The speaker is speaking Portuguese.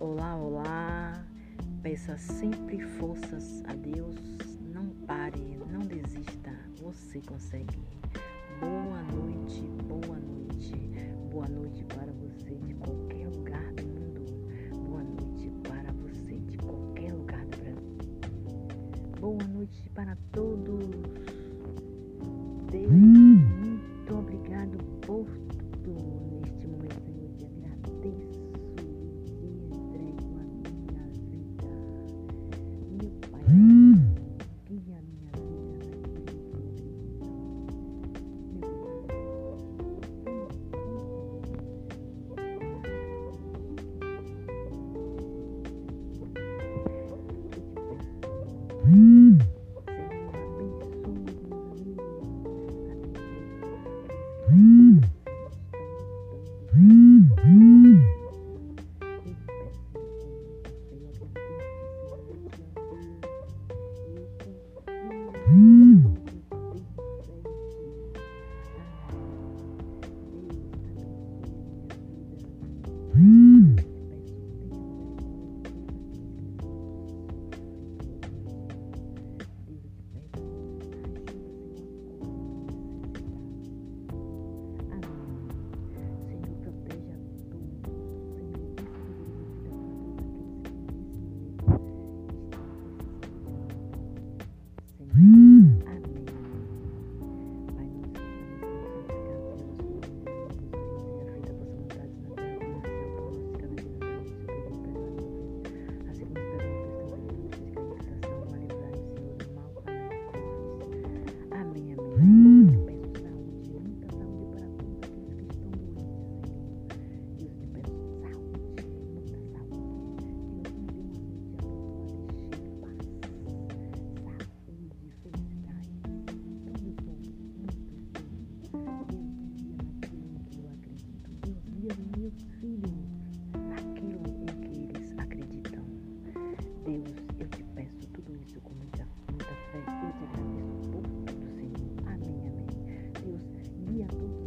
Olá, olá. Peça sempre forças a Deus. Não pare, não desista. Você consegue. Boa noite, boa noite. Boa noite para você de qualquer lugar do mundo. Boa noite para você de qualquer lugar do Brasil. Boa noite para todos. Deus, eu te peço tudo isso com muita, muita fé. Eu te agradeço por tudo, Senhor. Amém, amém. Deus, guia todos